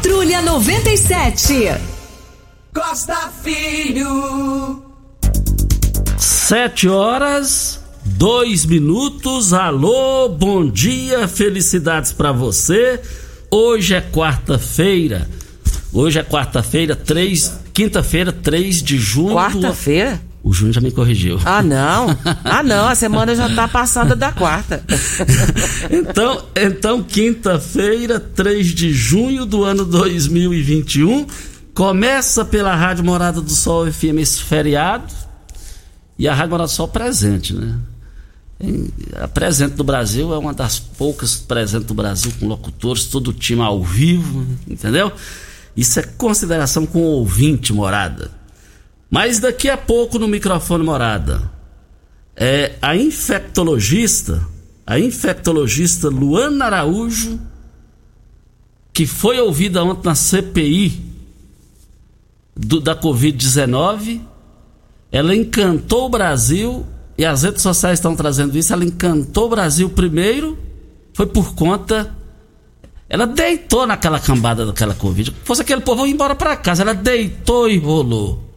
Patrulha 97. Costa Filho. Sete horas, dois minutos. Alô, bom dia, felicidades para você. Hoje é quarta-feira. Hoje é quarta-feira, três, quinta-feira, 3 de junho. Quarta-feira? O Júnior já me corrigiu. Ah, não. Ah, não. A semana já tá passada da quarta. então, então quinta-feira, 3 de junho do ano 2021. Começa pela Rádio Morada do Sol FM esse feriado. E a Rádio Morada do Sol presente, né? A presente do Brasil é uma das poucas presentes do Brasil com locutores, todo o time ao vivo, entendeu? Isso é consideração com o ouvinte, morada. Mas daqui a pouco no microfone morada, é a infectologista, a infectologista Luana Araújo, que foi ouvida ontem na CPI do, da Covid-19, ela encantou o Brasil e as redes sociais estão trazendo isso. Ela encantou o Brasil primeiro, foi por conta. Ela deitou naquela cambada daquela Covid. Se fosse aquele povo, embora para casa. Ela deitou e rolou.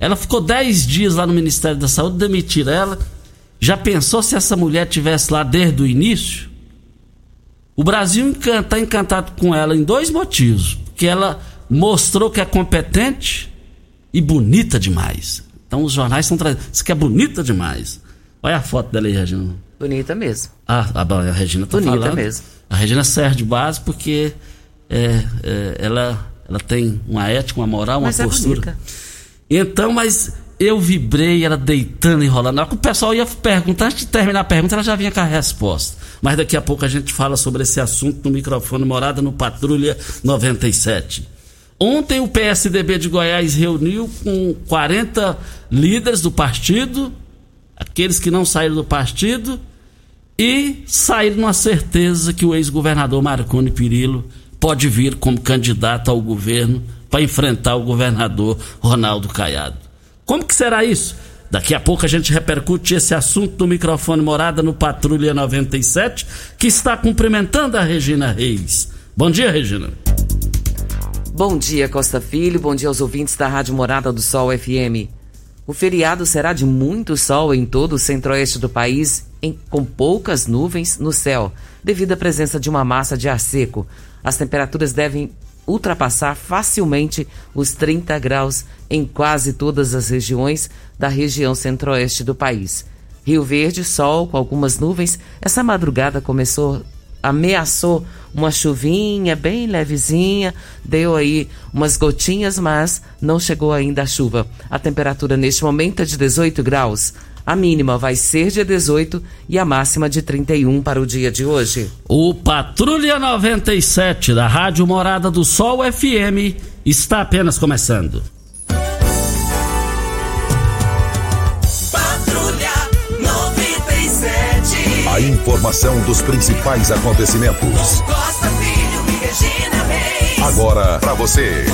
Ela ficou 10 dias lá no Ministério da Saúde, demitiram ela. Já pensou se essa mulher tivesse lá desde o início? O Brasil está encantado com ela em dois motivos. Porque ela mostrou que é competente e bonita demais. Então os jornais estão trazendo. Isso que é bonita demais. Olha a foto dela aí, Regina. Bonita mesmo. Ah, a, a Regina tá Bonita falando. mesmo. A Regina serve de base porque é, é, ela, ela tem uma ética, uma moral, uma Mas é postura. bonita. Então, mas eu vibrei, ela deitando e rolando. O pessoal ia perguntar, antes de terminar a pergunta, ela já vinha com a resposta. Mas daqui a pouco a gente fala sobre esse assunto no microfone Morada no Patrulha 97. Ontem o PSDB de Goiás reuniu com 40 líderes do partido, aqueles que não saíram do partido, e saíram numa certeza que o ex-governador Marconi Perillo pode vir como candidato ao governo para enfrentar o governador Ronaldo Caiado. Como que será isso? Daqui a pouco a gente repercute esse assunto no microfone Morada no Patrulha 97, que está cumprimentando a Regina Reis. Bom dia, Regina. Bom dia, Costa Filho. Bom dia aos ouvintes da Rádio Morada do Sol FM. O feriado será de muito sol em todo o centro-oeste do país, em- com poucas nuvens no céu, devido à presença de uma massa de ar seco. As temperaturas devem ultrapassar facilmente os 30 graus em quase todas as regiões da região centro-oeste do país. Rio Verde, sol com algumas nuvens. Essa madrugada começou ameaçou uma chuvinha bem levezinha, deu aí umas gotinhas, mas não chegou ainda a chuva. A temperatura neste momento é de 18 graus. A mínima vai ser de 18 e a máxima de 31 para o dia de hoje. O Patrulha 97 da Rádio Morada do Sol FM está apenas começando. Patrulha 97. A informação dos principais acontecimentos. Costa Filho e Regina Reis. Agora para você.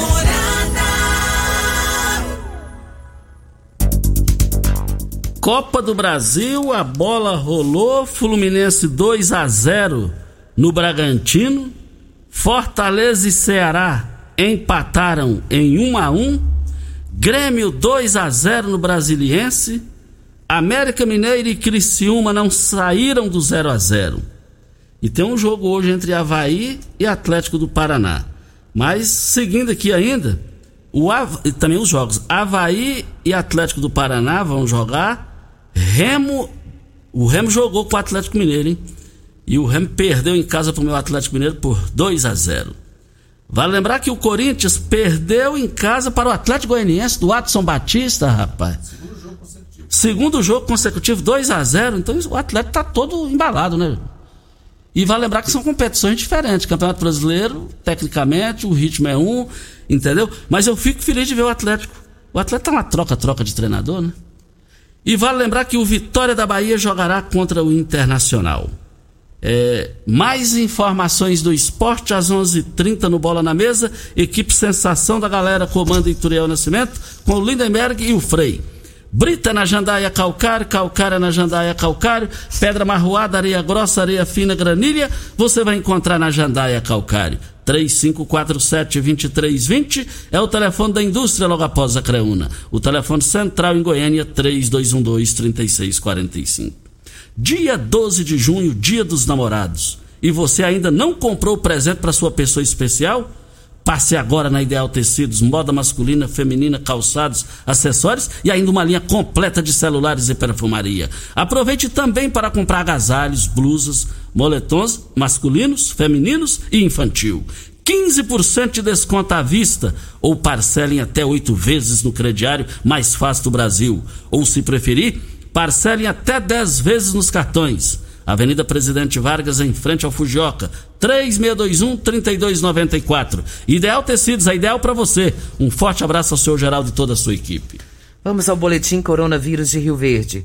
Copa do Brasil, a bola rolou, Fluminense 2 a 0 no Bragantino, Fortaleza e Ceará empataram em 1 a 1, Grêmio 2 a 0 no Brasiliense, América Mineiro e Criciúma não saíram do 0 a 0. E tem um jogo hoje entre Havaí e Atlético do Paraná. Mas seguindo aqui ainda, o também os jogos Havaí e Atlético do Paraná vão jogar Remo, o Remo jogou com o Atlético Mineiro, hein? E o Remo perdeu em casa para o meu Atlético Mineiro por 2 a 0. Vale lembrar que o Corinthians perdeu em casa para o Atlético Goianiense do Watson Batista, rapaz. Segundo jogo consecutivo. Segundo jogo consecutivo, 2 a 0 Então o Atlético tá todo embalado, né? E vale lembrar que são competições diferentes. Campeonato Brasileiro, tecnicamente, o ritmo é um, entendeu? Mas eu fico feliz de ver o Atlético. O Atlético tá uma troca-troca de treinador, né? E vale lembrar que o Vitória da Bahia jogará contra o Internacional. É, mais informações do esporte às 11:30 h 30 no Bola na Mesa. Equipe Sensação da Galera comanda Ituriel Nascimento com o Lindenberg e o Frei. Brita na jandaia calcário, calcária na jandaia calcário, pedra marroada, areia grossa, areia fina, granilha, você vai encontrar na jandaia calcário. 3547-2320 é o telefone da indústria logo após a Creuna. O telefone central em Goiânia, 3212-3645. Dia 12 de junho, dia dos namorados. E você ainda não comprou o presente para sua pessoa especial? Passe agora na Ideal Tecidos, moda masculina, feminina, calçados, acessórios e ainda uma linha completa de celulares e perfumaria. Aproveite também para comprar agasalhos, blusas, moletons masculinos, femininos e infantil. 15% de desconto à vista ou parcelem até oito vezes no crediário mais fácil do Brasil. Ou, se preferir, parcelem até 10 vezes nos cartões. Avenida Presidente Vargas, em frente ao Fujioka, 3621-3294. Ideal Tecidos, é ideal para você. Um forte abraço ao seu Geraldo e toda a sua equipe. Vamos ao boletim Coronavírus de Rio Verde.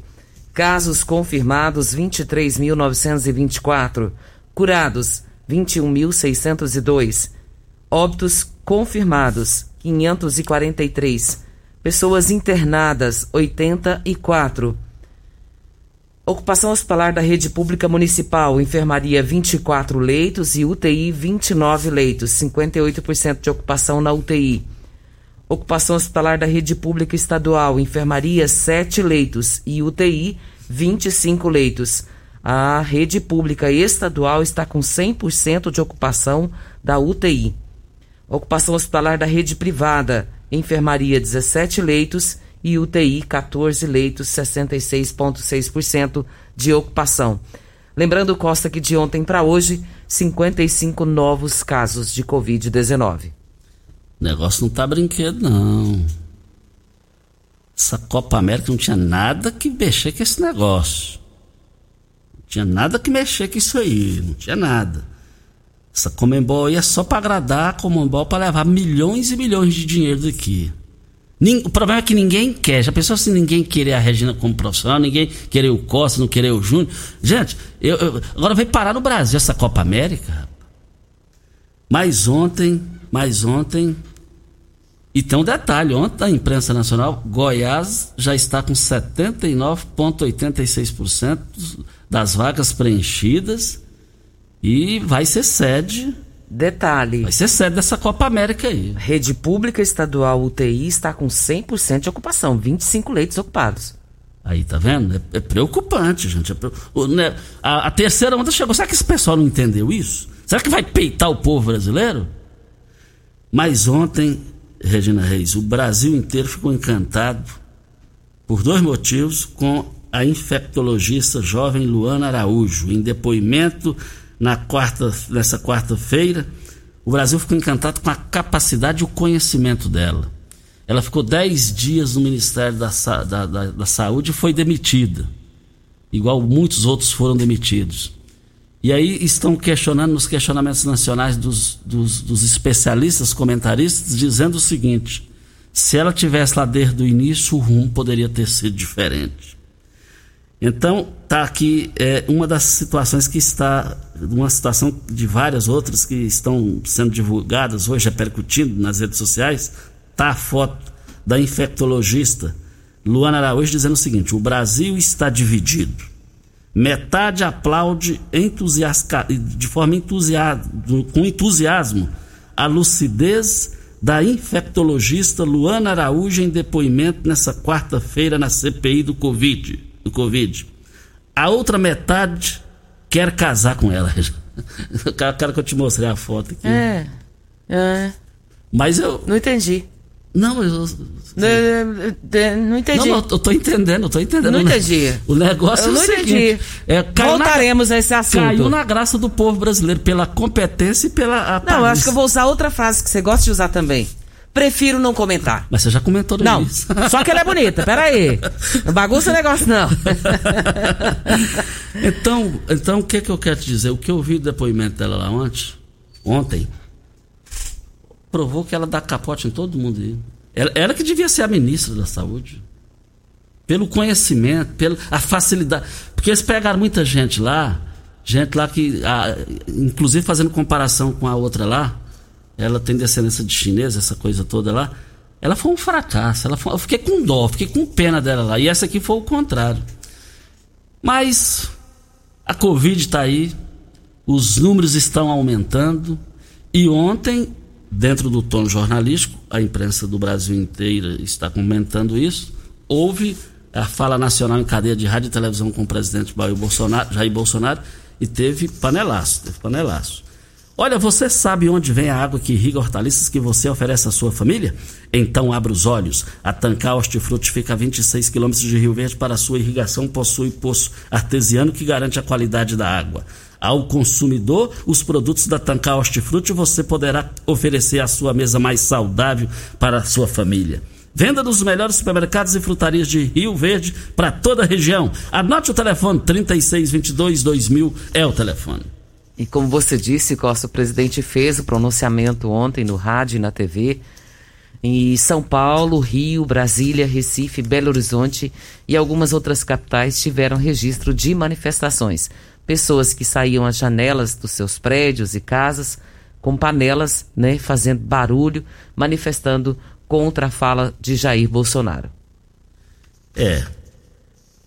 Casos confirmados 23.924. Curados 21.602. Óbitos confirmados 543. Pessoas internadas 84 Ocupação hospitalar da rede pública municipal, enfermaria 24 leitos e UTI 29 leitos, 58% de ocupação na UTI. Ocupação hospitalar da rede pública estadual, enfermaria 7 leitos e UTI 25 leitos. A rede pública estadual está com 100% de ocupação da UTI. Ocupação hospitalar da rede privada, enfermaria 17 leitos e UTI 14 leitos, 66,6% de ocupação. Lembrando, Costa, que de ontem para hoje, 55 novos casos de Covid-19. O negócio não tá brinquedo, não. Essa Copa América não tinha nada que mexer com esse negócio. Não tinha nada que mexer com isso aí. Não tinha nada. Essa Comembol aí é só para agradar a Comembol para levar milhões e milhões de dinheiro daqui. O problema é que ninguém quer. Já pensou se ninguém querer a Regina como profissional, ninguém querer o Costa, não querer o Júnior? Gente, eu, eu, agora vai parar no Brasil essa Copa América. Mas ontem, mas ontem. E tem um detalhe: ontem a imprensa nacional, Goiás já está com 79,86% das vagas preenchidas e vai ser sede Detalhe. Vai ser sede dessa Copa América aí. Rede pública estadual UTI está com 100% de ocupação, 25 leitos ocupados. Aí, tá vendo? É, é preocupante, gente. É pre... o, né, a, a, terceira onda chegou. Será que esse pessoal não entendeu isso? Será que vai peitar o povo brasileiro? Mas ontem, Regina Reis, o Brasil inteiro ficou encantado por dois motivos com a infectologista jovem Luana Araújo, em depoimento na quarta, nessa quarta-feira, o Brasil ficou encantado com a capacidade e o conhecimento dela. Ela ficou 10 dias no Ministério da, da, da, da Saúde e foi demitida. Igual muitos outros foram demitidos. E aí estão questionando nos questionamentos nacionais dos, dos, dos especialistas, comentaristas, dizendo o seguinte: se ela tivesse lá desde o início, o rumo poderia ter sido diferente. Então, tá aqui é, uma das situações que está, uma situação de várias outras que estão sendo divulgadas hoje, repercutindo nas redes sociais, tá a foto da infectologista Luana Araújo dizendo o seguinte: o Brasil está dividido. Metade aplaude entusiasca, de forma entusiasmo, com entusiasmo a lucidez da infectologista Luana Araújo em depoimento nessa quarta-feira na CPI do Covid, do Covid. A outra metade quer casar com ela. Eu quero que eu te mostrei a foto aqui. É. é. Mas eu. Não entendi. Não, eu. É, Não entendi. Não, eu tô entendendo, eu tô entendendo. Não né? entendi. O negócio Eu é o não seguinte, entendi. é, caiu na- Voltaremos a esse assunto. Caiu na graça do povo brasileiro pela competência e pela Não, eu acho que eu vou usar outra frase que você gosta de usar também. Prefiro não comentar. Mas você já comentou Não, início. só que ela é bonita, peraí. Não bagunça o negócio, não. então, então, o que que eu quero te dizer? O que eu vi do depoimento dela lá ontem, ontem, provou que ela dá capote em todo mundo aí. Ela, ela que devia ser a ministra da saúde. Pelo conhecimento, pela a facilidade. Porque eles pegaram muita gente lá, gente lá que, ah, inclusive fazendo comparação com a outra lá, ela tem descendência de chinesa, essa coisa toda lá. Ela foi um fracasso. Ela foi- eu fiquei com dó, fiquei com pena dela lá. E essa aqui foi o contrário. Mas a Covid está aí, os números estão aumentando. E ontem, dentro do tom jornalístico, a imprensa do Brasil inteira está comentando isso. Houve a fala nacional em cadeia de rádio e televisão com o presidente Bolsonaro, Jair Bolsonaro e teve panelaço, teve panelaço. Olha, você sabe onde vem a água que irriga hortaliças que você oferece à sua família? Então abra os olhos. A Tancar Hortifruti fica a 26 quilômetros de Rio Verde para a sua irrigação possui poço artesiano que garante a qualidade da água. Ao consumidor, os produtos da Tancar Hortifruti você poderá oferecer à sua mesa mais saudável para a sua família. Venda dos melhores supermercados e frutarias de Rio Verde para toda a região. Anote o telefone 3622 2000 é o telefone. E como você disse, Costa, o presidente fez o pronunciamento ontem no rádio e na TV. Em São Paulo, Rio, Brasília, Recife, Belo Horizonte e algumas outras capitais tiveram registro de manifestações. Pessoas que saíam às janelas dos seus prédios e casas com panelas, né, fazendo barulho, manifestando contra a fala de Jair Bolsonaro. É.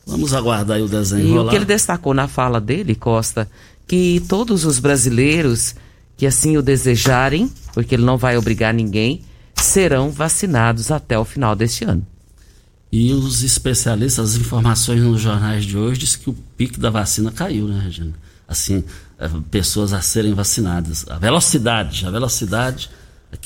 Vamos aguardar aí o desenho E o que ele destacou na fala dele, Costa, que todos os brasileiros que assim o desejarem, porque ele não vai obrigar ninguém, serão vacinados até o final deste ano. E os especialistas, as informações nos jornais de hoje diz que o pico da vacina caiu, né, Regina? Assim, eh, pessoas a serem vacinadas. A velocidade, a velocidade.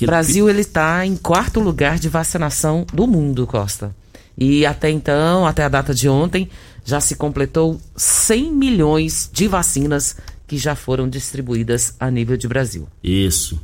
O Brasil ele está em quarto lugar de vacinação do mundo, Costa. E até então, até a data de ontem, já se completou 100 milhões de vacinas que já foram distribuídas a nível de Brasil. Isso.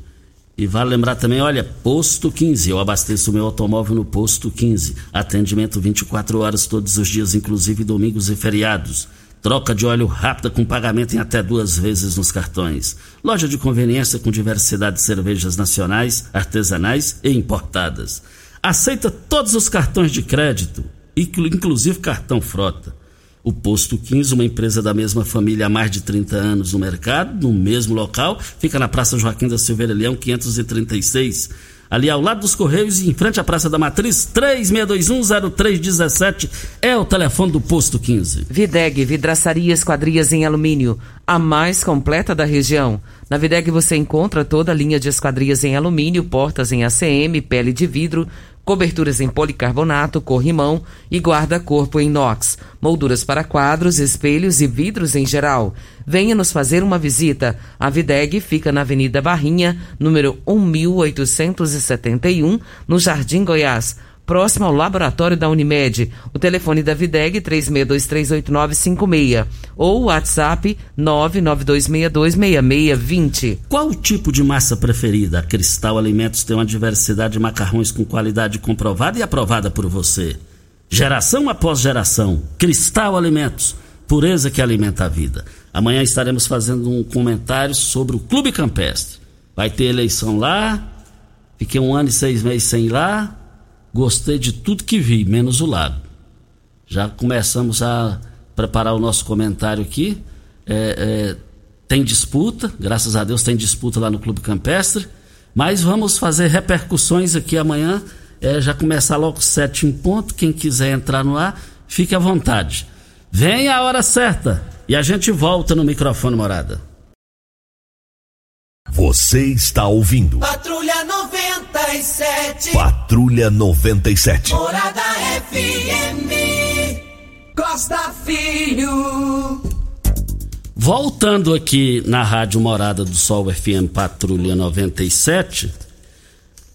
E vale lembrar também, olha, Posto 15. Eu abasteço meu automóvel no Posto 15. Atendimento 24 horas todos os dias, inclusive domingos e feriados. Troca de óleo rápida com pagamento em até duas vezes nos cartões. Loja de conveniência com diversidade de cervejas nacionais, artesanais e importadas. Aceita todos os cartões de crédito, inclu- inclusive cartão frota. O Posto 15, uma empresa da mesma família há mais de 30 anos no mercado, no mesmo local, fica na Praça Joaquim da Silveira Leão, 536. Ali ao lado dos Correios e em frente à Praça da Matriz, 36210317 é o telefone do Posto 15. Videg, vidraçaria esquadrias em alumínio, a mais completa da região. Na Videg você encontra toda a linha de esquadrias em alumínio, portas em ACM, pele de vidro, coberturas em policarbonato, corrimão e guarda-corpo em inox, molduras para quadros, espelhos e vidros em geral. Venha nos fazer uma visita. A Videg fica na Avenida Barrinha, número 1871, no Jardim Goiás. Próximo ao laboratório da Unimed. O telefone da Videg 36238956 ou o WhatsApp 992626620. Qual o tipo de massa preferida? A Cristal Alimentos tem uma diversidade de macarrões com qualidade comprovada e aprovada por você. Geração após geração. Cristal Alimentos. Pureza que alimenta a vida. Amanhã estaremos fazendo um comentário sobre o Clube Campestre. Vai ter eleição lá. Fiquei um ano e seis meses sem ir lá. Gostei de tudo que vi, menos o lago. Já começamos a preparar o nosso comentário aqui. É, é, tem disputa, graças a Deus tem disputa lá no Clube Campestre. Mas vamos fazer repercussões aqui amanhã. É, já começar logo sete em ponto. Quem quiser entrar no ar, fique à vontade. Vem a hora certa e a gente volta no microfone morada. Você está ouvindo. Patrulha 97. Patrulha 97. Morada FM. Costa Filho. Voltando aqui na Rádio Morada do Sol FM Patrulha 97,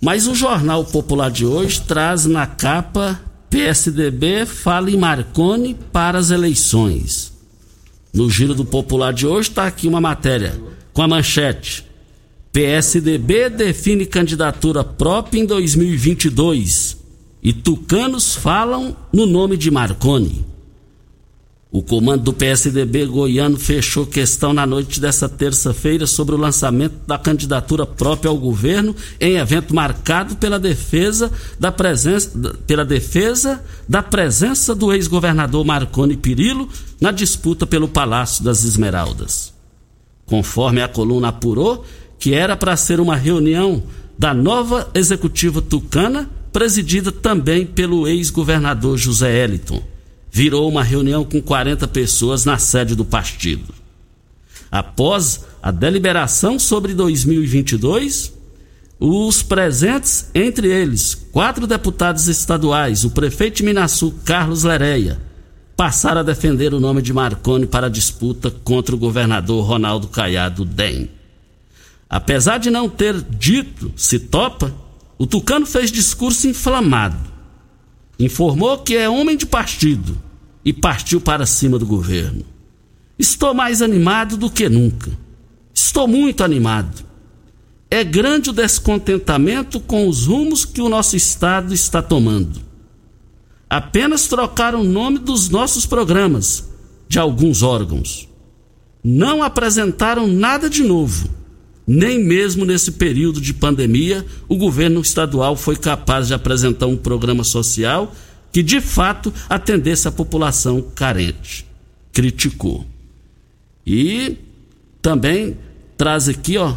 mas o Jornal Popular de hoje traz na capa PSDB fala em Marconi para as eleições. No giro do Popular de hoje está aqui uma matéria com a manchete: PSDB define candidatura própria em 2022 e tucanos falam no nome de Marconi. O comando do PSDB goiano fechou questão na noite dessa terça-feira sobre o lançamento da candidatura própria ao governo em evento marcado pela defesa da presença, pela defesa da presença do ex-governador Marconi Pirillo na disputa pelo Palácio das Esmeraldas. Conforme a coluna apurou, que era para ser uma reunião da nova executiva tucana, presidida também pelo ex-governador José Eliton virou uma reunião com 40 pessoas na sede do partido. Após a deliberação sobre 2022, os presentes, entre eles quatro deputados estaduais, o prefeito de Minasul, Carlos Lereia, passaram a defender o nome de Marconi para a disputa contra o governador Ronaldo Caiado DEM. Apesar de não ter dito se topa, o Tucano fez discurso inflamado informou que é homem de partido e partiu para cima do governo. Estou mais animado do que nunca. Estou muito animado. É grande o descontentamento com os rumos que o nosso Estado está tomando. Apenas trocaram o nome dos nossos programas, de alguns órgãos. Não apresentaram nada de novo nem mesmo nesse período de pandemia o governo estadual foi capaz de apresentar um programa social que de fato atendesse a população carente. Criticou. E também traz aqui, ó,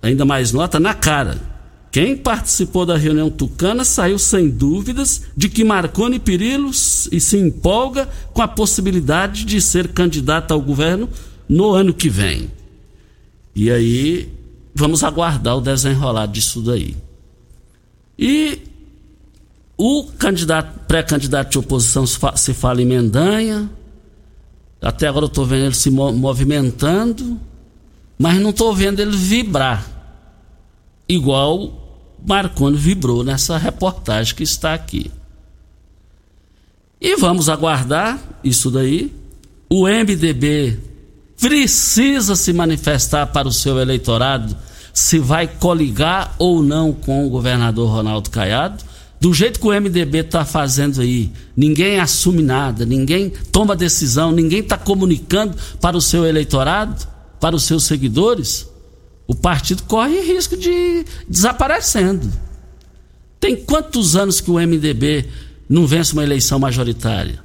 ainda mais nota na cara. Quem participou da reunião tucana saiu sem dúvidas de que Marconi Pirilos e se empolga com a possibilidade de ser candidato ao governo no ano que vem. E aí vamos aguardar o desenrolar disso daí. E o candidato, pré-candidato de oposição se fala em Mendanha. Até agora eu estou vendo ele se movimentando, mas não estou vendo ele vibrar. Igual Marconi vibrou nessa reportagem que está aqui. E vamos aguardar isso daí. O MDB precisa se manifestar para o seu eleitorado se vai coligar ou não com o governador Ronaldo Caiado. Do jeito que o MDB está fazendo aí, ninguém assume nada, ninguém toma decisão, ninguém está comunicando para o seu eleitorado, para os seus seguidores. O partido corre risco de desaparecendo. Tem quantos anos que o MDB não vence uma eleição majoritária?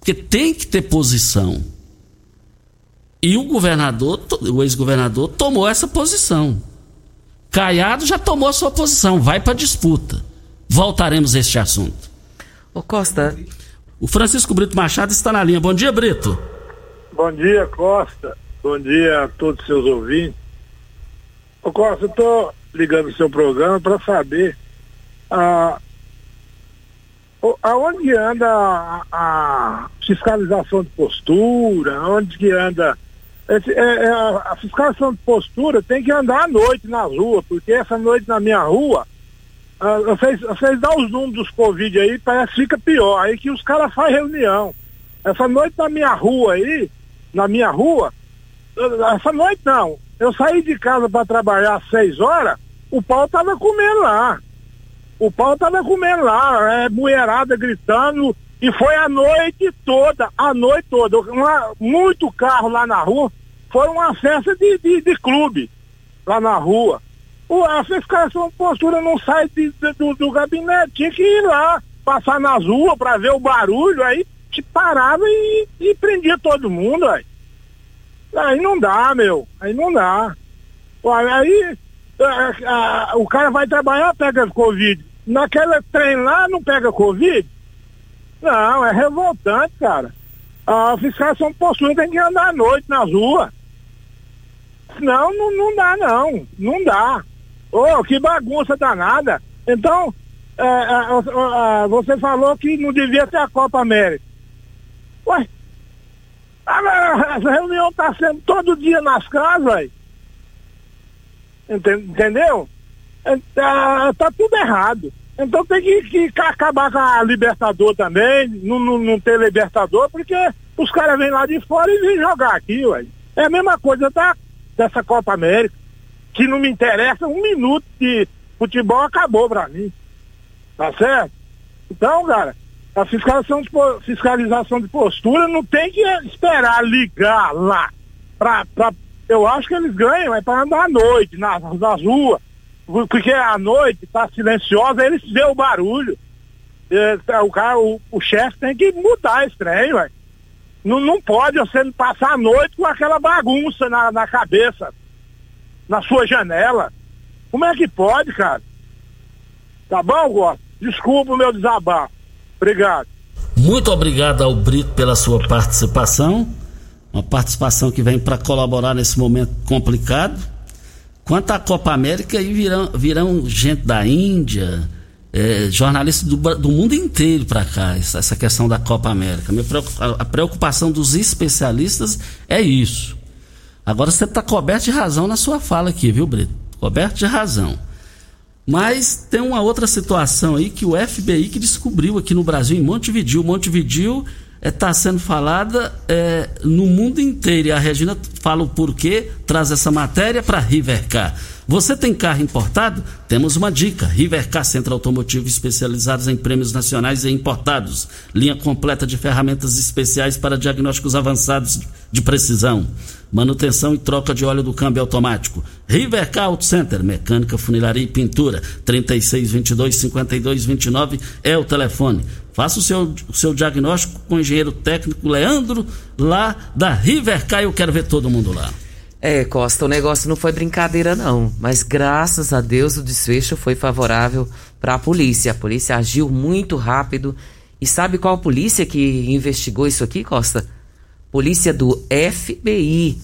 Porque tem que ter posição. E o governador, o ex-governador, tomou essa posição. Caiado já tomou a sua posição, vai para disputa. Voltaremos a este assunto. Ô Costa. O Francisco Brito Machado está na linha. Bom dia, Brito. Bom dia, Costa. Bom dia a todos os seus ouvintes. Ô Costa, eu estou ligando o seu programa para saber ah, aonde anda a, a, fiscalização de postura, onde que anda é, é, a fiscalização de postura tem que andar à noite na rua, porque essa noite na minha rua vocês, vocês dão os números dos Covid aí, parece que fica pior. Aí que os caras fazem reunião. Essa noite na minha rua aí, na minha rua, essa noite não. Eu saí de casa para trabalhar às seis horas, o pau tava comendo lá. O pau tava comendo lá, é, mulherada gritando, e foi a noite toda, a noite toda. Uma, muito carro lá na rua, foi uma festa de, de, de clube lá na rua. O, a fiscalização de postura não sai de, de, do, do gabinete, tinha que ir lá, passar nas ruas para ver o barulho, aí te parava e, e prendia todo mundo, aí. Aí não dá, meu, aí não dá. Aí a, a, o cara vai trabalhar, pega Covid. Naquele trem lá não pega Covid? Não, é revoltante, cara. A fiscalização postura tem que andar à noite nas ruas. Não, não, não dá não, não dá. Oh, que bagunça danada. Então, é, é, é, você falou que não devia ter a Copa América. Ué, essa reunião está sendo todo dia nas casas. Entendeu? Tá, tá, tudo errado. Então tem que, que, acabar com a Libertador também, não, não, não ter Libertador, porque os caras vêm lá de fora e vêm jogar aqui, ué. É a mesma coisa da, dessa Copa América, que não me interessa um minuto de futebol acabou pra mim. Tá certo? Então, cara, a fiscalização de, fiscalização de postura não tem que esperar ligar lá. Pra, pra, eu acho que eles ganham, é para andar à noite, nas, nas ruas. Porque à noite está silenciosa, eles vê o barulho. É, tá, o cara, o, o chefe tem que mudar esse trem, ué. Não, não pode você passar a noite com aquela bagunça na, na cabeça, na sua janela. Como é que pode, cara? Tá bom, Gosto? Desculpa o meu desabafo. Obrigado. Muito obrigado ao Brito pela sua participação. Uma participação que vem para colaborar nesse momento complicado. Quanto à Copa América, aí virão, virão gente da Índia, é, jornalistas do, do, mundo inteiro para cá, essa, questão da Copa América. a preocupação dos especialistas é isso. Agora você está coberto de razão na sua fala aqui, viu, Brito? Coberto de razão. Mas tem uma outra situação aí que o FBI que descobriu aqui no Brasil, em Montevideo. Montevideo está é, tá sendo falada é, no mundo inteiro. E a Regina fala o porquê, traz essa matéria para Rivercar. Você tem carro importado? Temos uma dica. Rivercar Centro Automotivo especializados em prêmios nacionais e importados. Linha completa de ferramentas especiais para diagnósticos avançados de precisão. Manutenção e troca de óleo do câmbio automático. Rivercar Auto Center, mecânica, funilaria e pintura. 3622 5229 é o telefone. Faça o seu, o seu diagnóstico com o engenheiro técnico Leandro lá da Rivercar. Eu quero ver todo mundo lá. É, Costa, o negócio não foi brincadeira não, mas graças a Deus o desfecho foi favorável para a polícia. A polícia agiu muito rápido. E sabe qual polícia que investigou isso aqui, Costa? Polícia do FBI,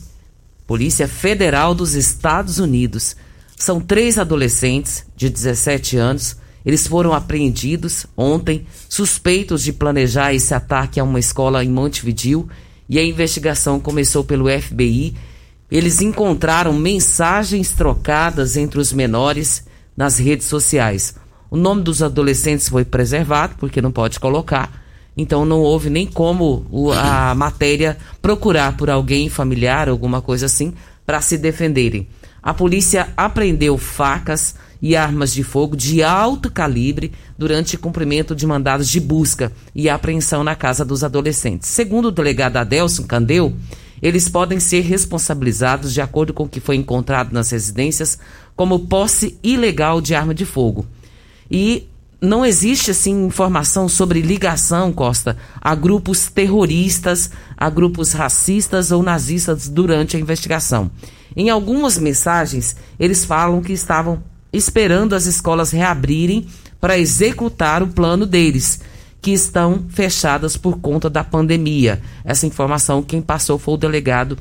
Polícia Federal dos Estados Unidos. São três adolescentes de 17 anos. Eles foram apreendidos ontem, suspeitos de planejar esse ataque a uma escola em Montevideo. E a investigação começou pelo FBI eles encontraram mensagens trocadas entre os menores nas redes sociais. O nome dos adolescentes foi preservado, porque não pode colocar. Então não houve nem como a matéria procurar por alguém familiar, alguma coisa assim, para se defenderem. A polícia apreendeu facas e armas de fogo de alto calibre durante cumprimento de mandados de busca e apreensão na casa dos adolescentes. Segundo o delegado Adelson Candeu, eles podem ser responsabilizados, de acordo com o que foi encontrado nas residências, como posse ilegal de arma de fogo. E não existe assim informação sobre ligação, Costa, a grupos terroristas, a grupos racistas ou nazistas durante a investigação. Em algumas mensagens, eles falam que estavam esperando as escolas reabrirem para executar o plano deles que estão fechadas por conta da pandemia. Essa informação, quem passou foi o delegado,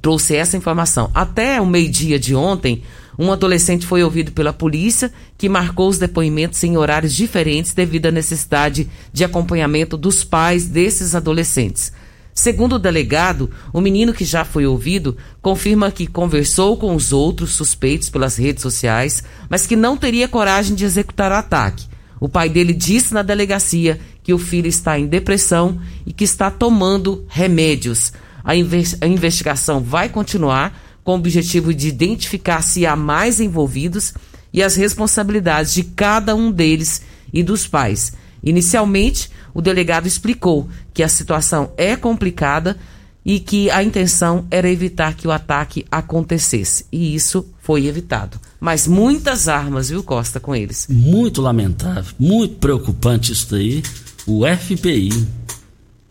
trouxe essa informação. Até o meio-dia de ontem, um adolescente foi ouvido pela polícia, que marcou os depoimentos em horários diferentes devido à necessidade de acompanhamento dos pais desses adolescentes. Segundo o delegado, o menino que já foi ouvido confirma que conversou com os outros suspeitos pelas redes sociais, mas que não teria coragem de executar o ataque. O pai dele disse na delegacia que o filho está em depressão e que está tomando remédios. A, a investigação vai continuar com o objetivo de identificar se há mais envolvidos e as responsabilidades de cada um deles e dos pais. Inicialmente, o delegado explicou que a situação é complicada e que a intenção era evitar que o ataque acontecesse. E isso foi evitado. Mas muitas armas, viu, Costa, com eles. Muito lamentável, muito preocupante isso daí. O FBI.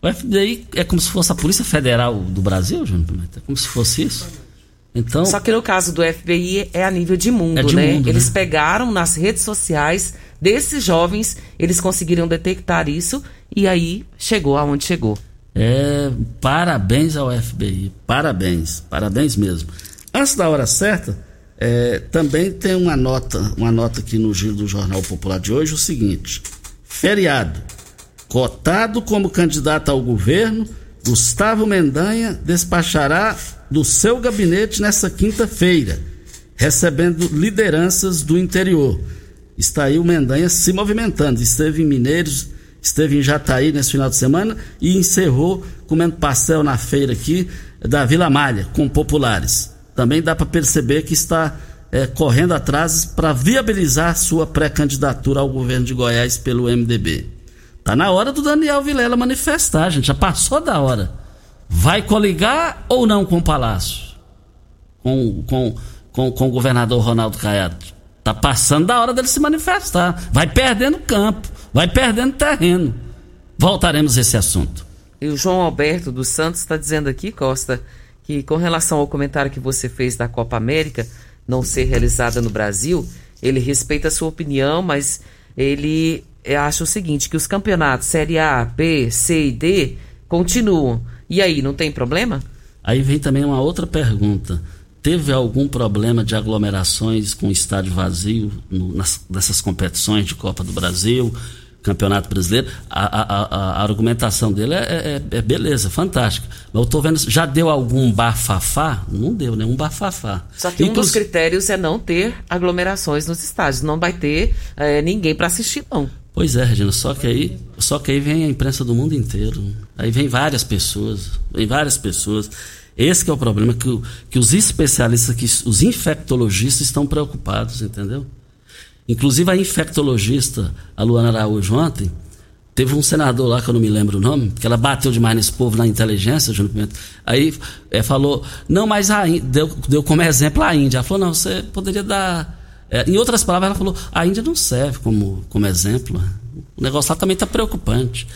O FBI é como se fosse a Polícia Federal do Brasil, Júnior? É como se fosse isso. Então, Só que no caso do FBI é a nível de mundo, É de né? mundo, eles né? pegaram nas redes sociais desses jovens, eles conseguiram detectar isso e aí chegou aonde chegou. É, parabéns ao FBI, parabéns, parabéns mesmo. Antes da hora certa, é, também tem uma nota, uma nota aqui no giro do Jornal Popular de hoje, o seguinte: feriado, cotado como candidato ao governo, Gustavo Mendanha despachará do seu gabinete nessa quinta-feira, recebendo lideranças do interior. Está aí o Mendanha se movimentando, esteve em Mineiros, esteve em Jataí nesse final de semana e encerrou comendo pastel na feira aqui da Vila Malha, com populares. Também dá para perceber que está eh, correndo atrás para viabilizar sua pré-candidatura ao governo de Goiás pelo MDB. Tá na hora do Daniel Vilela manifestar, gente. Já passou da hora. Vai coligar ou não com o Palácio? Com, com, com, com o governador Ronaldo Caiado? Tá passando da hora dele se manifestar. Vai perdendo campo, vai perdendo terreno. Voltaremos a esse assunto. E o João Alberto dos Santos está dizendo aqui, Costa, que com relação ao comentário que você fez da Copa América não ser realizada no Brasil, ele respeita a sua opinião, mas ele acha o seguinte, que os campeonatos Série A, B, C e D continuam. E aí, não tem problema? Aí vem também uma outra pergunta. Teve algum problema de aglomerações com estádio vazio no, nas, nessas competições de Copa do Brasil, Campeonato Brasileiro? A, a, a, a argumentação dele é, é- é beleza, fantástica. Mas eu tô vendo, já deu algum bafafá? Não deu nenhum bafafá. Só que um dos Inclusive- critérios é não ter aglomerações nos estádios. Não vai ter eh, ninguém para assistir, não. Pois é, Regina, só que aí, só que aí vem a imprensa do mundo inteiro. Aí vem várias pessoas, vem várias pessoas. Esse que é o problema que, que os especialistas, que os infectologistas estão preocupados, entendeu? Inclusive a infectologista, a Luana Araújo ontem, teve um senador lá que eu não me lembro o nome, que ela bateu demais nesse povo na inteligência, Júnior Pimenta. Aí é, falou, não, mas a Índia, deu, deu como exemplo a Índia. Ela falou, não, você poderia dar. é, em outras palavras, ela falou, a Índia não serve como, como exemplo. O negócio lá também está preocupante.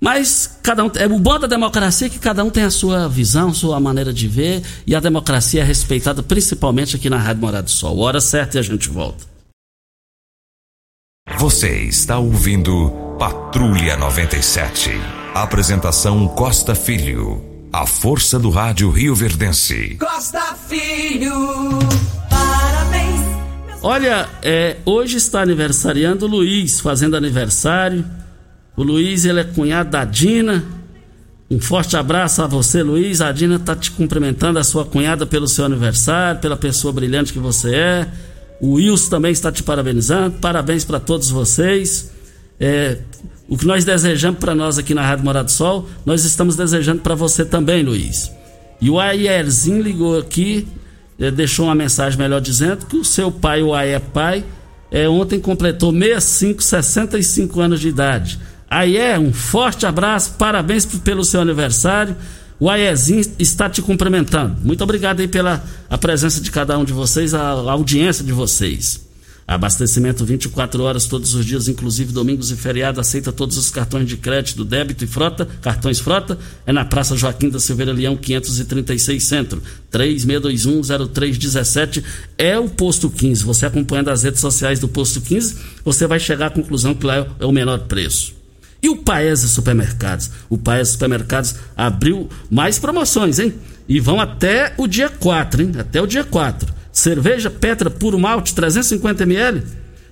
Mas cada um, é o bom da democracia é que cada um tem a sua visão, sua maneira de ver, e a democracia é respeitada principalmente aqui na Rádio Morado do Sol. Hora certa e a gente volta. Você está ouvindo Patrulha 97. Apresentação Costa Filho. A força do rádio Rio Verdense. Costa Filho, parabéns. Olha, é, hoje está aniversariando o Luiz, fazendo aniversário. O Luiz, ele é cunhado da Dina. Um forte abraço a você, Luiz. A Dina está te cumprimentando, a sua cunhada, pelo seu aniversário, pela pessoa brilhante que você é. O Wilson também está te parabenizando. Parabéns para todos vocês. É, o que nós desejamos para nós aqui na Rádio Morado do Sol, nós estamos desejando para você também, Luiz. E o Aierzinho ligou aqui, eh, deixou uma mensagem melhor dizendo que o seu pai, o Aie pai, eh, ontem completou 65, 65 anos de idade. Aie, um forte abraço, parabéns pelo seu aniversário. O Aiezinho está te cumprimentando. Muito obrigado aí pela a presença de cada um de vocês, a, a audiência de vocês. Abastecimento 24 horas todos os dias, inclusive domingos e feriados. Aceita todos os cartões de crédito, débito e frota. Cartões frota é na Praça Joaquim da Silveira Leão, 536 Centro. 36210317 é o posto 15. Você acompanhando as redes sociais do posto 15, você vai chegar à conclusão que lá é o menor preço. E o Paese Supermercados? O Paese Supermercados abriu mais promoções, hein? E vão até o dia 4, hein? Até o dia 4. Cerveja Petra Puro Malte 350 ml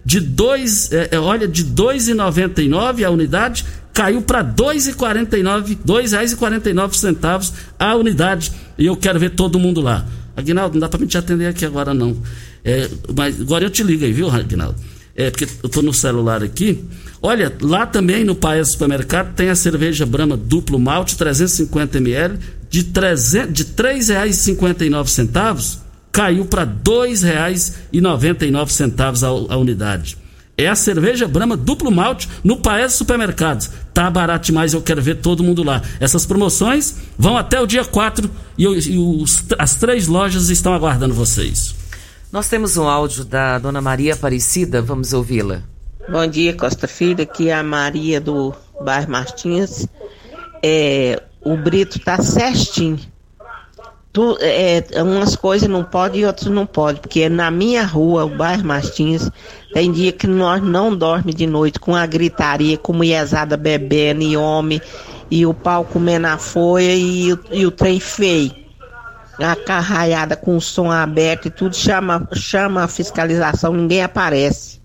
de dois, é, é, olha, de 2,99 a unidade, caiu para R$ 2,49, R$ 2,49 a unidade. E eu quero ver todo mundo lá. Aguinaldo, não dá para me te atender aqui agora não. É, mas agora eu te ligo aí, viu, Aguinaldo? É, porque eu tô no celular aqui. Olha, lá também no Paes Supermercado tem a cerveja Brahma duplo malte 350 ml de, de R$ 3,59 caiu para R$ 2,99 a, a unidade. É a cerveja Brahma duplo malte no Paes Supermercados. Tá barato demais, eu quero ver todo mundo lá. Essas promoções vão até o dia 4 e, e os, as três lojas estão aguardando vocês. Nós temos um áudio da dona Maria Aparecida, vamos ouvi-la. Bom dia, Costa Filho. Aqui é a Maria do bairro Martins. É, o Brito tá certinho. Tu, é, umas coisas não pode e outras não pode, porque na minha rua, o bairro Martins, tem dia que nós não dorme de noite com a gritaria, com mulherzada bebendo e homem, e o pau comendo a folha e, e o trem feio. A carraiada com o som aberto e tudo chama, chama a fiscalização, ninguém aparece.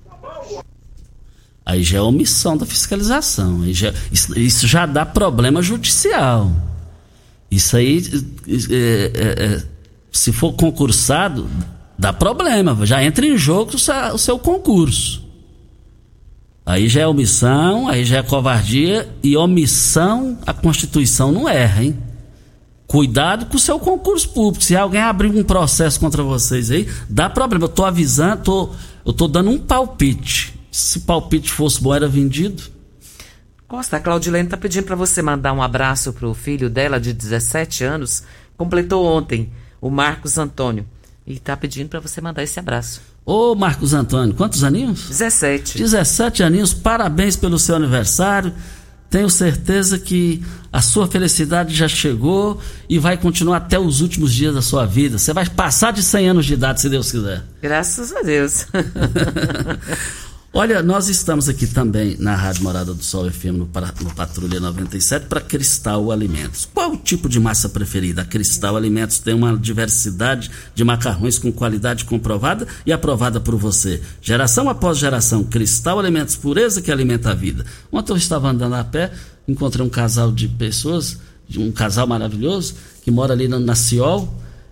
Aí já é omissão da fiscalização. Já, isso, isso já dá problema judicial. Isso aí, é, é, é, se for concursado, dá problema. Já entra em jogo o seu, o seu concurso. Aí já é omissão, aí já é covardia. E omissão, a Constituição não erra, hein? Cuidado com o seu concurso público. Se alguém abrir um processo contra vocês aí, dá problema. Eu tô avisando, tô, eu tô dando um palpite. Se palpite fosse bom, era vendido. Costa, a Claudilene está pedindo para você mandar um abraço para o filho dela de 17 anos. Completou ontem, o Marcos Antônio. E está pedindo para você mandar esse abraço. Ô Marcos Antônio, quantos aninhos? 17. 17 aninhos, parabéns pelo seu aniversário. Tenho certeza que a sua felicidade já chegou e vai continuar até os últimos dias da sua vida. Você vai passar de 100 anos de idade, se Deus quiser. Graças a Deus. Olha, nós estamos aqui também na Rádio Morada do Sol FM no, no Patrulha 97 para Cristal Alimentos. Qual o tipo de massa preferida? A Cristal Alimentos tem uma diversidade de macarrões com qualidade comprovada e aprovada por você. Geração após geração, Cristal Alimentos, pureza que alimenta a vida. Ontem eu estava andando a pé, encontrei um casal de pessoas, um casal maravilhoso, que mora ali na, Ciol.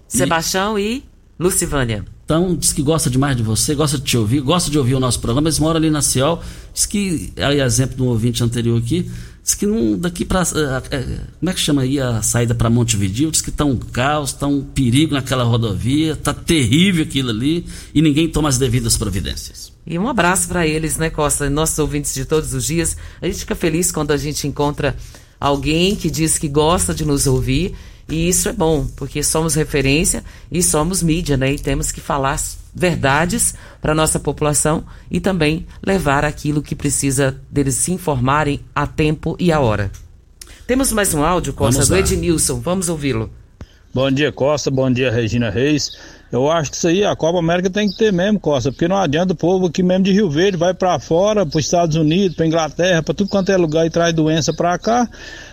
Sebastião e, e Lucivânia. Então, diz que gosta demais de você, gosta de te ouvir, gosta de ouvir o nosso programa. Eles moram ali na Ciol. Diz que, aí, exemplo do ouvinte anterior aqui, diz que não, daqui para. Eh, eh, como é que chama aí a saída para Montevideo? Diz que está um caos, está um perigo naquela rodovia, está terrível aquilo ali e ninguém toma as devidas providências. E um abraço para eles, né, Costa? Nossos ouvintes de todos os dias. A gente fica feliz quando a gente encontra alguém que diz que gosta de nos ouvir e isso é bom, porque somos referência e somos mídia, né? E temos que falar verdades para a nossa população e também levar aquilo que precisa deles se informarem a tempo e a hora. Temos mais um áudio, Costa, do Ednilson. Vamos ouvi-lo. Bom dia, Costa. Bom dia, Regina Reis. Eu acho que isso aí a Copa América tem que ter mesmo, Costa, porque não adianta o povo aqui mesmo de Rio Verde vai para fora, para os Estados Unidos, para Inglaterra, para tudo quanto é lugar e traz doença para cá.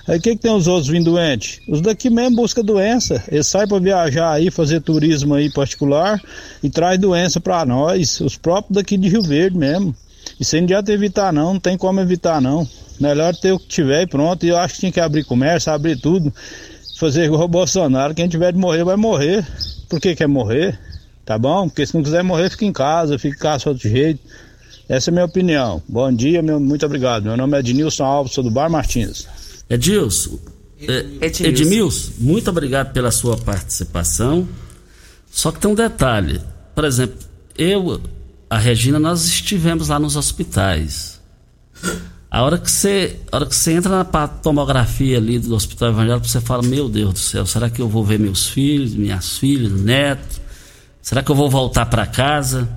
Aí o que, que tem os outros vindo doentes? Os daqui mesmo buscam doença. Eles saem para viajar aí, fazer turismo aí particular e traz doença para nós, os próprios daqui de Rio Verde mesmo. Isso aí não adianta evitar não, não tem como evitar não. Melhor ter o que tiver e pronto. E eu acho que tinha que abrir comércio, abrir tudo, fazer igual o Bolsonaro. Quem tiver de morrer vai morrer. Por que quer morrer? Tá bom? Porque se não quiser morrer, fica em casa, fica em casa outro jeito. Essa é a minha opinião. Bom dia, meu, muito obrigado. Meu nome é Ednilson Alves, sou do Bar Martins. Edilson, é, Edmilson, muito obrigado pela sua participação. Só que tem um detalhe. Por exemplo, eu, a Regina, nós estivemos lá nos hospitais. A hora que você, a hora que você entra na tomografia ali do Hospital Evangélico, você fala: Meu Deus do céu, será que eu vou ver meus filhos, minhas filhas, netos? Será que eu vou voltar para casa?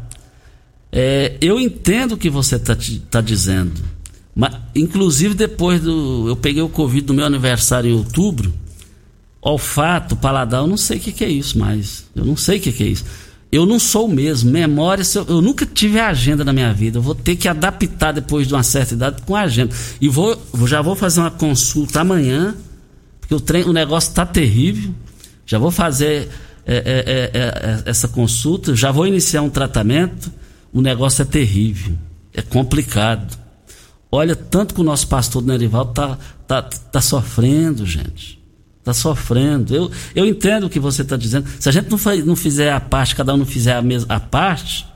É, eu entendo o que você está tá dizendo. Mas, inclusive, depois do. Eu peguei o Covid do meu aniversário em outubro. Olfato, paladar, eu não sei o que, que é isso mais. Eu não sei o que, que é isso eu não sou o mesmo. Memória, eu nunca tive agenda na minha vida. Eu vou ter que adaptar depois de uma certa idade com a agenda. E vou, já vou fazer uma consulta amanhã, porque o, o negócio está terrível. Já vou fazer é, é, é, é, essa consulta, já vou iniciar um tratamento. O negócio é terrível, é complicado. Olha, tanto que o nosso pastor Nerivaldo tá, tá, tá sofrendo, gente. Tá sofrendo. Eu, eu entendo o que você está dizendo. Se a gente não, faz, não fizer a parte, cada um não fizer a, mesma, a parte,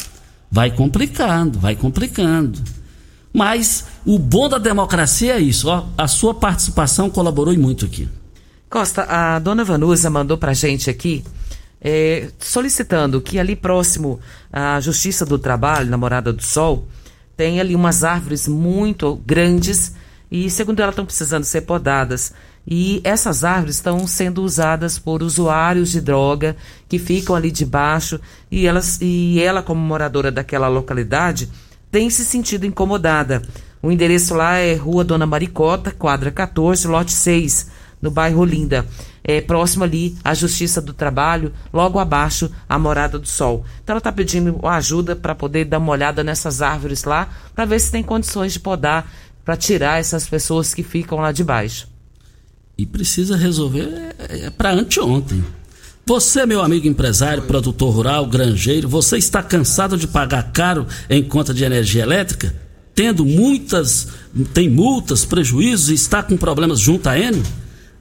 vai complicando, vai complicando. Mas o bom da democracia é isso. Ó, a sua participação colaborou muito aqui. Costa, a dona Vanusa mandou pra gente aqui é, solicitando que ali próximo à Justiça do Trabalho, na Morada do Sol, tem ali umas árvores muito grandes e, segundo ela, estão precisando ser podadas. E essas árvores estão sendo usadas por usuários de droga que ficam ali debaixo e, elas, e ela, como moradora daquela localidade, tem se sentido incomodada. O endereço lá é Rua Dona Maricota, quadra 14, lote 6, no bairro Olinda. É próximo ali à Justiça do Trabalho, logo abaixo a Morada do Sol. Então ela está pedindo ajuda para poder dar uma olhada nessas árvores lá, para ver se tem condições de podar, para tirar essas pessoas que ficam lá debaixo. E precisa resolver é, é para anteontem. Você, meu amigo empresário, produtor rural, granjeiro, você está cansado de pagar caro em conta de energia elétrica? Tendo muitas, tem multas, prejuízos e está com problemas junto à Enio?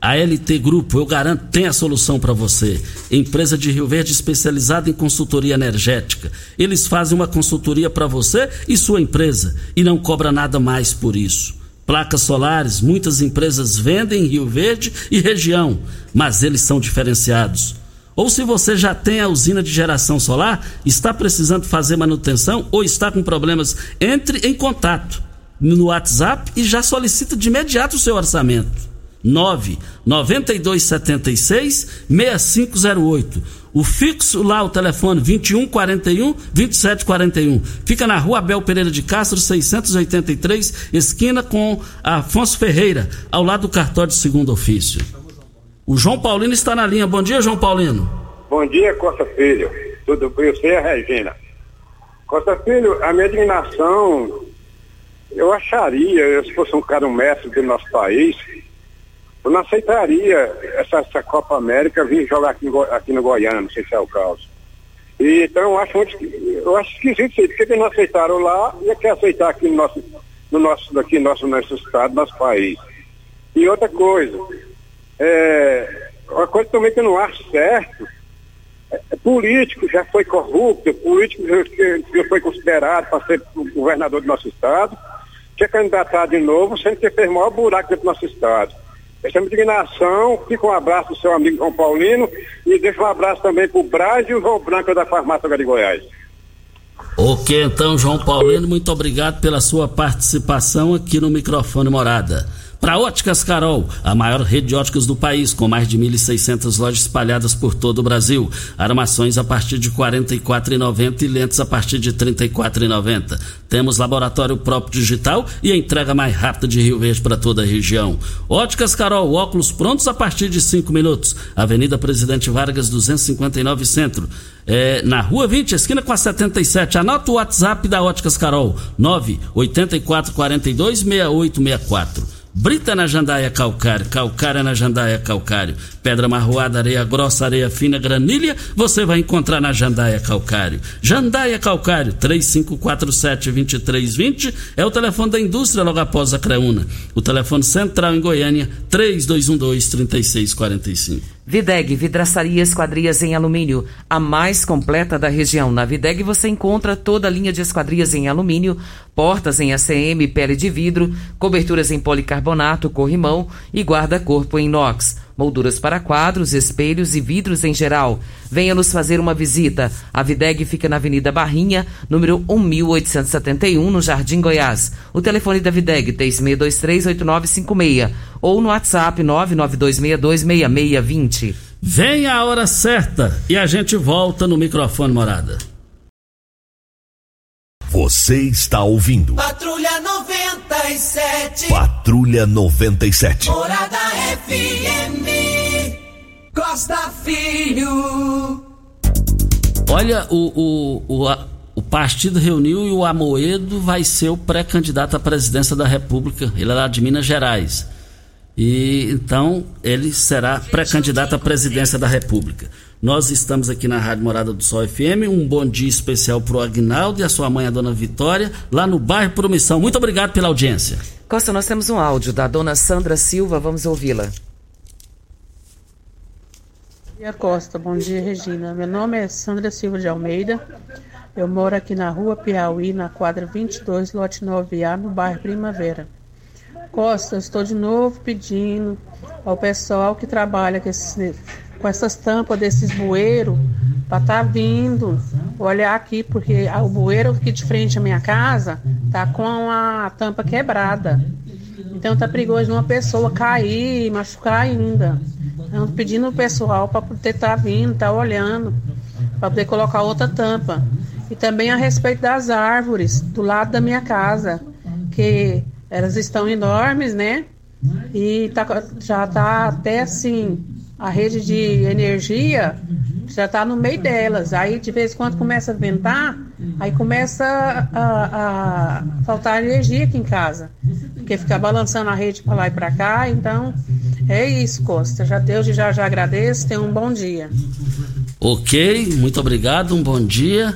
A LT Grupo, eu garanto, tem a solução para você. Empresa de Rio Verde especializada em consultoria energética. Eles fazem uma consultoria para você e sua empresa e não cobra nada mais por isso. Placas solares, muitas empresas vendem em Rio Verde e região, mas eles são diferenciados. Ou se você já tem a usina de geração solar, está precisando fazer manutenção ou está com problemas, entre em contato no WhatsApp e já solicita de imediato o seu orçamento. 9 9276 6508. O fixo lá, o telefone 2141 2741. Fica na rua Abel Pereira de Castro, 683, esquina com Afonso Ferreira, ao lado do cartório de segundo ofício. O João Paulino está na linha. Bom dia, João Paulino. Bom dia, Costa Filho. Tudo bem? Você é a Regina. Costa Filho, a minha indignação, eu acharia, se fosse um cara um mestre do nosso país, eu não aceitaria essa, essa Copa América vir jogar aqui, aqui no Goiânia, não sei se é o caso. E, então eu acho muito, eu acho esquisito isso porque eles não aceitaram lá e quer aceitar aqui no nosso, no nosso, aqui no nosso, nosso estado, nosso país. E outra coisa, é, uma coisa também que eu não acho certo, é, é político já foi corrupto, político já, já foi considerado para ser governador do nosso estado, quer candidatar de novo, sendo que fez o maior buraco dentro do nosso estado. Essa indignação, fica um abraço seu amigo João Paulino e deixa um abraço também para o Braz e o João Branco da Farmácia de Goiás. Ok, então, João Paulino, muito obrigado pela sua participação aqui no microfone Morada. Para Óticas Carol, a maior rede de óticas do país, com mais de 1.600 lojas espalhadas por todo o Brasil. Armações a partir de R$ 44,90 e lentes a partir de R$ 34,90. Temos laboratório próprio digital e a entrega mais rápida de Rio Verde para toda a região. Óticas Carol, óculos prontos a partir de 5 minutos. Avenida Presidente Vargas, 259 Centro. É, na Rua 20, esquina com a 77. Anota o WhatsApp da Óticas Carol, 98442 6864. Brita na jandaia calcário, calcária na jandaia calcário, pedra marroada, areia grossa, areia fina, granilha, você vai encontrar na jandaia calcário. Jandaia calcário, 3547-2320 é o telefone da indústria logo após a Creuna. O telefone central em Goiânia, 3212-3645. Videg, vidraçaria esquadrias em alumínio, a mais completa da região. Na Videg você encontra toda a linha de esquadrias em alumínio, portas em ACM, pele de vidro, coberturas em policarbonato, corrimão e guarda-corpo em inox molduras para quadros, espelhos e vidros em geral. Venha nos fazer uma visita. A Videg fica na Avenida Barrinha, número 1871, no Jardim Goiás. O telefone da Videg, 36238956 ou no WhatsApp 992626620. Venha a hora certa e a gente volta no microfone morada. Você está ouvindo. Patrulha 97. Patrulha 97. Morada FM. Costa Filho. Olha, o, o, o, a, o partido reuniu e o Amoedo vai ser o pré-candidato à presidência da República. Ele é lá de Minas Gerais. E então ele será pré-candidato à presidência da República. Nós estamos aqui na Rádio Morada do Sol FM. Um bom dia especial para o Agnaldo e a sua mãe, a dona Vitória, lá no bairro Promissão. Muito obrigado pela audiência. Costa, nós temos um áudio da dona Sandra Silva, vamos ouvi-la. Bom dia, Costa. Bom dia, Regina. Meu nome é Sandra Silva de Almeida. Eu moro aqui na rua Piauí, na quadra 22, lote 9A, no bairro Primavera. Costa, estou de novo pedindo ao pessoal que trabalha com, com essas tampas desses bueiros para estar tá vindo olhar aqui, porque o bueiro aqui de frente à minha casa tá com a tampa quebrada. Então tá perigoso uma pessoa cair, machucar ainda. Então pedindo o pessoal para poder estar tá vindo, estar tá olhando, para poder colocar outra tampa. E também a respeito das árvores do lado da minha casa, que elas estão enormes, né? E tá, já está até assim, a rede de energia já está no meio delas. Aí de vez em quando começa a ventar, aí começa a, a faltar energia aqui em casa. Porque fica balançando a rede para lá e para cá. Então é isso, Costa. Já Deus já já agradeço. Tenha um bom dia. Ok, muito obrigado, um bom dia.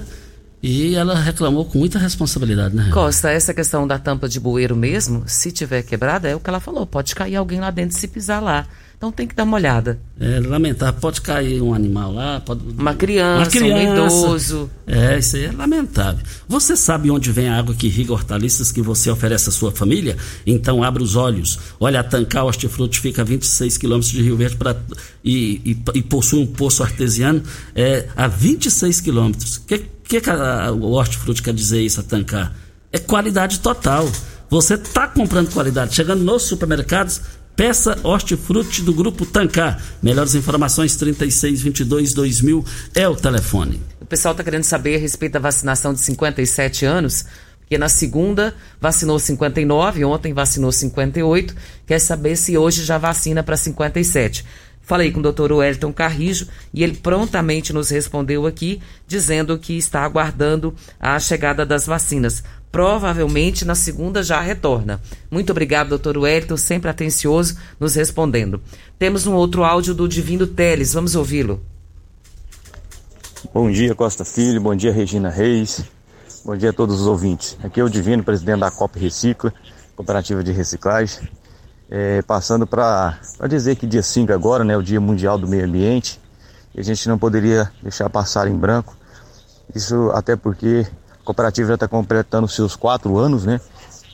E ela reclamou com muita responsabilidade, né? Costa, essa questão da tampa de bueiro mesmo, se tiver quebrada, é o que ela falou, pode cair alguém lá dentro se pisar lá. Então tem que dar uma olhada. É lamentável, pode cair um animal lá, pode... uma, criança, uma criança, um idoso. É, isso aí é lamentável. Você sabe onde vem a água que irriga hortaliças que você oferece à sua família? Então abra os olhos. Olha, a Tancar Hortifruti fica a 26 quilômetros de Rio Verde pra, e, e, e, possui um poço artesiano é, a 26 quilômetros. O que, que, que a, o hortifruti quer dizer isso, a Tancar? É qualidade total. Você está comprando qualidade. Chegando nos supermercados, Peça hortifruti do Grupo Tancar. Melhores informações 3622 2000 é o telefone. O pessoal está querendo saber a respeito da vacinação de 57 anos, porque na segunda vacinou 59, ontem vacinou 58. Quer saber se hoje já vacina para 57. Falei com o doutor Wellington Carrijo e ele prontamente nos respondeu aqui, dizendo que está aguardando a chegada das vacinas. Provavelmente na segunda já retorna. Muito obrigado, doutor Wellington, sempre atencioso, nos respondendo. Temos um outro áudio do Divino Teles, vamos ouvi-lo. Bom dia, Costa Filho, bom dia, Regina Reis, bom dia a todos os ouvintes. Aqui é o Divino, presidente da COP Recicla, Cooperativa de Reciclagem. É, passando para dizer que dia 5 agora, né, o Dia Mundial do Meio Ambiente, e a gente não poderia deixar passar em branco. Isso até porque a cooperativa já está completando seus quatro anos, né?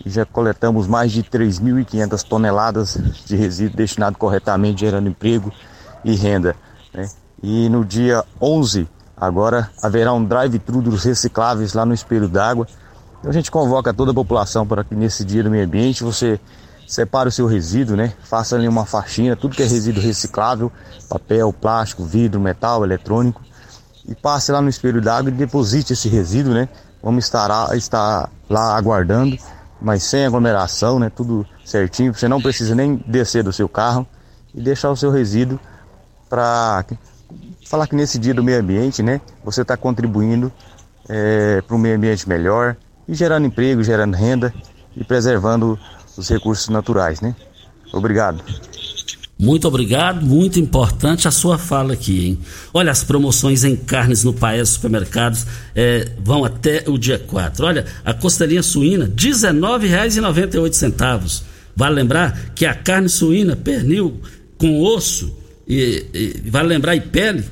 E já coletamos mais de 3.500 toneladas de resíduo destinado corretamente, gerando emprego e renda. Né? E no dia 11, agora, haverá um drive-thru dos recicláveis lá no Espelho d'Água. Então a gente convoca toda a população para que nesse dia do meio ambiente você separe o seu resíduo, né? Faça ali uma faxina, tudo que é resíduo reciclável, papel, plástico, vidro, metal, eletrônico, e passe lá no espelho d'água e deposite esse resíduo, né? Vamos estar, estar lá aguardando, mas sem aglomeração, né? Tudo certinho, você não precisa nem descer do seu carro e deixar o seu resíduo para falar que nesse dia do meio ambiente, né? Você está contribuindo é, para um meio ambiente melhor e gerando emprego, gerando renda e preservando os recursos naturais, né? Obrigado. Muito obrigado, muito importante a sua fala aqui, hein? Olha, as promoções em carnes no Paes Supermercados é, vão até o dia 4. Olha, a costelinha suína, R$19,98. Vale lembrar que a carne suína, pernil com osso, e, e, vale lembrar, e pele, R$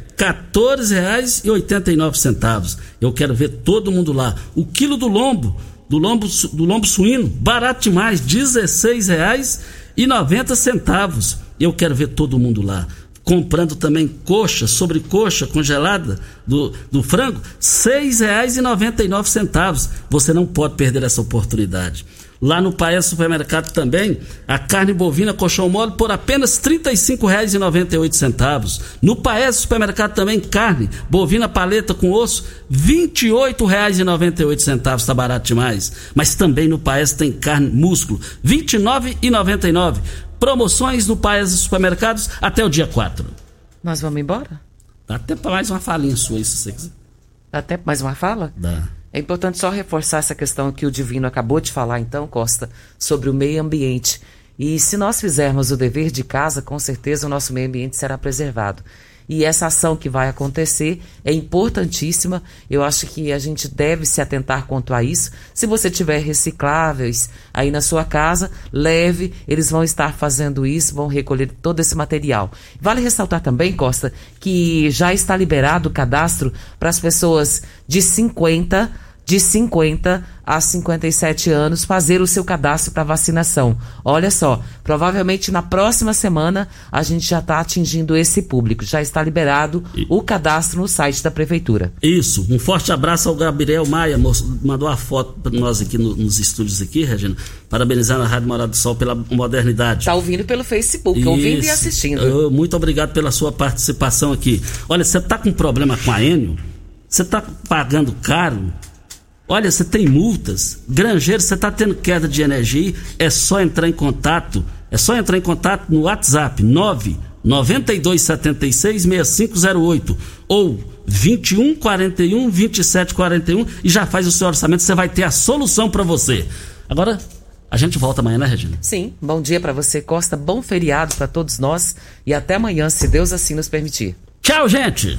14,89. Eu quero ver todo mundo lá. O quilo do lombo, do lombo, do lombo suíno, barato demais, R$16,90. Eu quero ver todo mundo lá. Comprando também coxa, sobre coxa congelada do, do frango, R$ 6,99. Você não pode perder essa oportunidade. Lá no Paes Supermercado também, a carne bovina colchão mole por apenas R$ 35,98. No Paes Supermercado também, carne bovina paleta com osso, R$ 28,98. Está barato demais. Mas também no Paes tem carne músculo, R$ 29,99. Promoções no Paes Supermercados até o dia 4. Nós vamos embora? Dá até para mais uma falinha sua, se você quiser. Dá até mais uma fala? Dá. É importante só reforçar essa questão que o Divino acabou de falar, então, Costa, sobre o meio ambiente. E se nós fizermos o dever de casa, com certeza o nosso meio ambiente será preservado. E essa ação que vai acontecer é importantíssima. Eu acho que a gente deve se atentar quanto a isso. Se você tiver recicláveis aí na sua casa, leve, eles vão estar fazendo isso, vão recolher todo esse material. Vale ressaltar também, Costa, que já está liberado o cadastro para as pessoas de 50 de 50 a 57 anos fazer o seu cadastro para vacinação. Olha só, provavelmente na próxima semana a gente já está atingindo esse público. Já está liberado e... o cadastro no site da prefeitura. Isso. Um forte abraço ao Gabriel Maia, mandou a foto para nós aqui no, nos estúdios aqui, Regina. Parabenizando a Rádio Morada do Sol pela modernidade. Está ouvindo pelo Facebook, Isso. ouvindo e assistindo. muito obrigado pela sua participação aqui. Olha, você está com problema com a Enio? Você está pagando caro? Olha, você tem multas. Granjeiro, você está tendo queda de energia. É só entrar em contato. É só entrar em contato no WhatsApp 9 9276 6508 ou 21 41 27 41 e já faz o seu orçamento. Você vai ter a solução para você. Agora, a gente volta amanhã, né, Regina? Sim. Bom dia para você, Costa. Bom feriado para todos nós e até amanhã, se Deus assim nos permitir. Tchau, gente.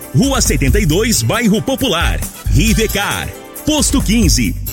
Rua 72, Bairro Popular. Rivecar. Posto 15.